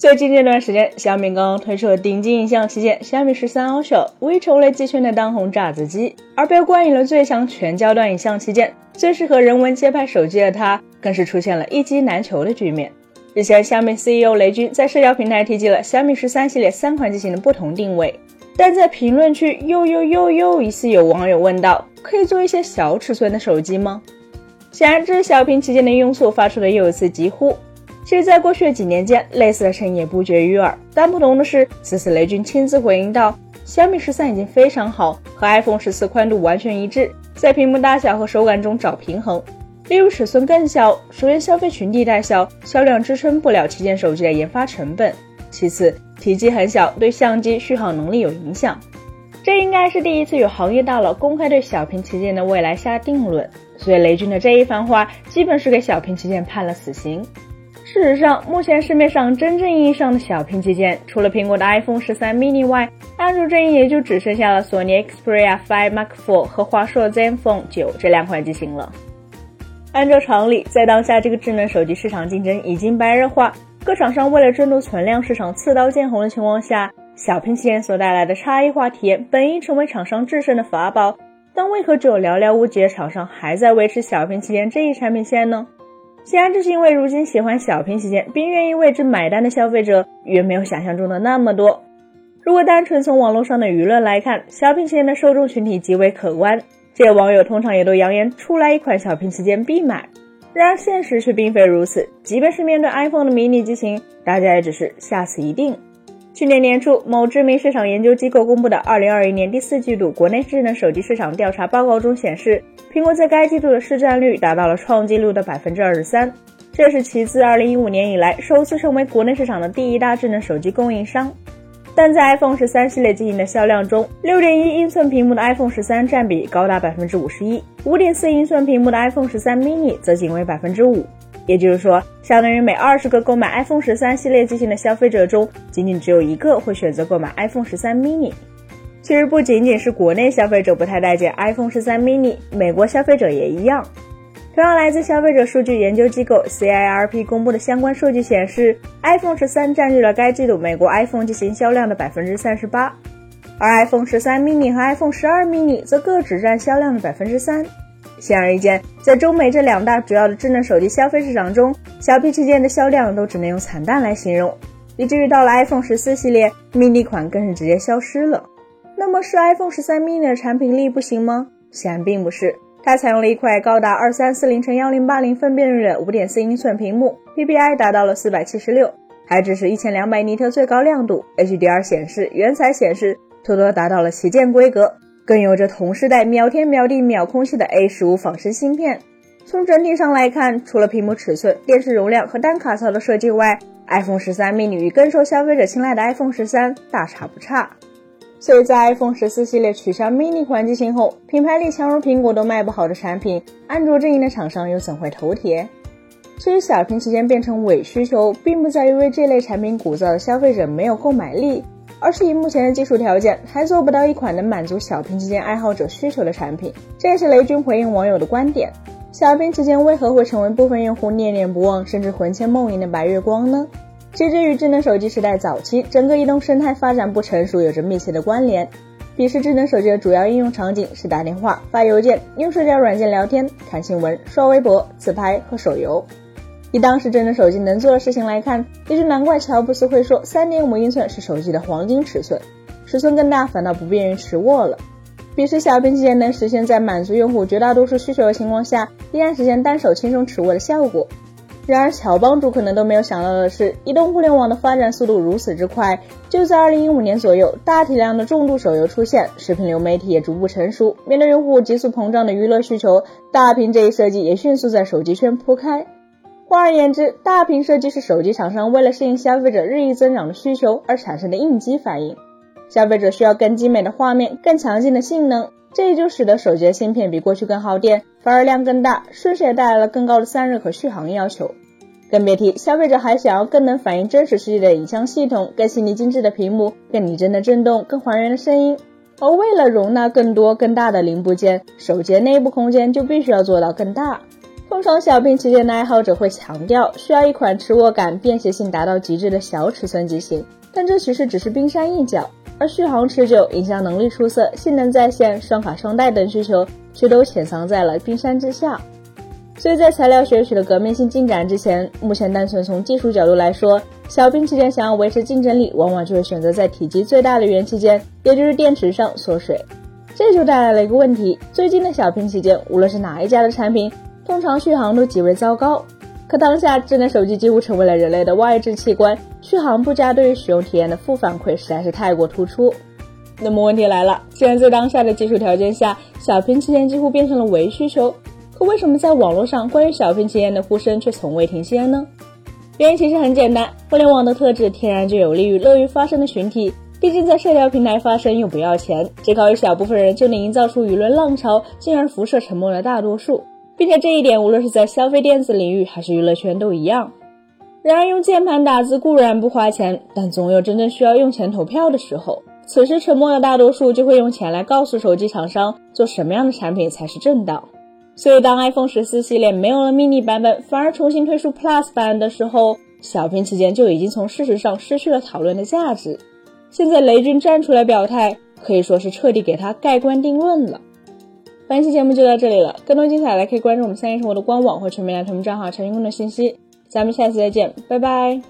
最近这段时间，小米刚刚推出了顶级影像旗舰小米十三 Ultra，无疑成为机圈的当红炸子鸡。而被冠以了最强全焦段影像旗舰、最适合人文街拍手机的它，更是出现了一机难求的局面。日前，小米 CEO 雷军在社交平台提及了小米十三系列三款机型的不同定位，但在评论区又又又又疑似有网友问道：“可以做一些小尺寸的手机吗？”显然，这是小屏旗舰的用户发出的又一次疾呼。其实，在过去的几年间，类似的声音也不绝于耳。但不同的是，此次雷军亲自回应道：“小米十三已经非常好，和 iPhone 十四宽度完全一致，在屏幕大小和手感中找平衡。例如尺寸更小，首先消费群体太小，销量支撑不了旗舰手机的研发成本；其次，体积很小，对相机续航能力有影响。这应该是第一次有行业大佬公开对小屏旗舰的未来下定论。所以，雷军的这一番话，基本是给小屏旗舰判了死刑。”事实上，目前市面上真正意义上的小屏旗舰，除了苹果的 iPhone 十三 mini 外，安卓阵营也就只剩下了索尼 Xperia 5 Mark IV 和华硕 Zenfone 9这两款机型了。按照常理，在当下这个智能手机市场竞争已经白热化，各厂商为了争夺存量市场，刺刀见红的情况下，小屏旗舰所带来的差异化体验本应成为厂商制胜的法宝，但为何只有寥寥无几的厂商还在维持小屏旗舰这一产品线呢？显然，这是因为如今喜欢小屏旗舰并愿意为之买单的消费者远没有想象中的那么多。如果单纯从网络上的舆论来看，小屏旗舰的受众群体极为可观，这些网友通常也都扬言出来一款小屏旗舰必买。然而现实却并非如此，即便是面对 iPhone 的迷你机型，大家也只是下次一定。去年年初，某知名市场研究机构公布的2021年第四季度国内智能手机市场调查报告中显示，苹果在该季度的市占率达到了创纪录的百分之二十三，这是其自2015年以来首次成为国内市场的第一大智能手机供应商。但在 iPhone 十三系列机型的销量中，6.1英寸屏幕的 iPhone 十三占比高达百分之五十一，5.4英寸屏幕的 iPhone 十三 mini 则仅为百分之五。也就是说，相当于每二十个购买 iPhone 十三系列机型的消费者中，仅仅只有一个会选择购买 iPhone 十三 mini。其实不仅仅是国内消费者不太待见 iPhone 十三 mini，美国消费者也一样。同样来自消费者数据研究机构 CIRP 公布的相关数据显示，iPhone 十三占据了该季度美国 iPhone 机型销量的百分之三十八，而 iPhone 十三 mini 和 iPhone 十二 mini 则各只占销量的百分之三。显而易见，在中美这两大主要的智能手机消费市场中，小屏旗舰的销量都只能用惨淡来形容，以至于到了 iPhone 十四系列，mini 款更是直接消失了。那么是 iPhone 十三 mini 的产品力不行吗？显然并不是，它采用了一块高达二三四零乘幺零八零分辨率的五点四英寸屏幕，PPI 达到了四百七十六，还支持一千两百尼特最高亮度，HDR 显示、原彩显示，妥妥达到了旗舰规格。更有着同时代秒天秒地秒空气的 A 十五仿生芯片。从整体上来看，除了屏幕尺寸、电池容量和单卡槽的设计外，iPhone 十三 mini 与更受消费者青睐的 iPhone 十三大差不差。所以在 iPhone 十四系列取消 mini 环机型后，品牌力强如苹果都卖不好的产品，安卓阵营的厂商又怎会头铁？至于小屏旗舰变成伪需求，并不在于为这类产品鼓噪的消费者没有购买力。而是以目前的技术条件，还做不到一款能满足小屏旗舰爱好者需求的产品。这也是雷军回应网友的观点：小屏旗舰为何会成为部分用户念念不忘，甚至魂牵梦萦的白月光呢？其实与智能手机时代早期整个移动生态发展不成熟有着密切的关联。彼时智能手机的主要应用场景是打电话、发邮件、用社交软件聊天、看新闻、刷微博、自拍和手游。以当时智能手机能做的事情来看，也就难怪乔布斯会说三点五英寸是手机的黄金尺寸，尺寸更大反倒不便于持握了。彼时小屏旗舰能实现在满足用户绝大多数需求的情况下，依然实现单手轻松持握的效果。然而乔帮主可能都没有想到的是，移动互联网的发展速度如此之快，就在二零一五年左右，大体量的重度手游出现，视频流媒体也逐步成熟，面对用户急速膨胀的娱乐需求，大屏这一设计也迅速在手机圈铺开。换而言之，大屏设计是手机厂商为了适应消费者日益增长的需求而产生的应激反应。消费者需要更精美的画面、更强劲的性能，这也就使得手机的芯片比过去更耗电，发热量更大，顺势也带来了更高的散热和续航要求。更别提消费者还想要更能反映真实世界的影像系统、更细腻精致的屏幕、更拟真的震动、更还原的声音。而为了容纳更多更大的零部件，手机的内部空间就必须要做到更大。通常小屏旗舰的爱好者会强调需要一款持握感、便携性达到极致的小尺寸机型，但这其实只是冰山一角。而续航持久、影像能力出色、性能在线、双卡双待等需求，却都潜藏在了冰山之下。所以在材料学取得革命性进展之前，目前单纯从技术角度来说，小屏旗舰想要维持竞争力，往往就会选择在体积最大的元器件，也就是电池上缩水。这就带来了一个问题：最近的小屏旗舰，无论是哪一家的产品，通常续航都极为糟糕。可当下智能手机几乎成为了人类的外置器官，续航不佳对于使用体验的负反馈实在是太过突出。那么问题来了，既然在当下的技术条件下，小屏旗舰几乎变成了伪需求，可为什么在网络上关于小屏旗舰的呼声却从未停歇呢？原因其实很简单，互联网的特质天然就有利于乐于发声的群体，毕竟在社交平台发声又不要钱，只靠一小部分人就能营造出舆论浪潮，进而辐射沉默了大多数。并且这一点，无论是在消费电子领域还是娱乐圈都一样。然而，用键盘打字固然不花钱，但总有真正需要用钱投票的时候。此时，沉默的大多数就会用钱来告诉手机厂商，做什么样的产品才是正道。所以，当 iPhone 十四系列没有了 mini 版本，反而重新推出 Plus 版的时候，小屏旗舰就已经从事实上失去了讨论的价值。现在，雷军站出来表态，可以说是彻底给他盖棺定论了。本期节目就到这里了，更多精彩来可以关注我们三叶生活的官网或全民来他们账号查询更多信息。咱们下期再见，拜拜。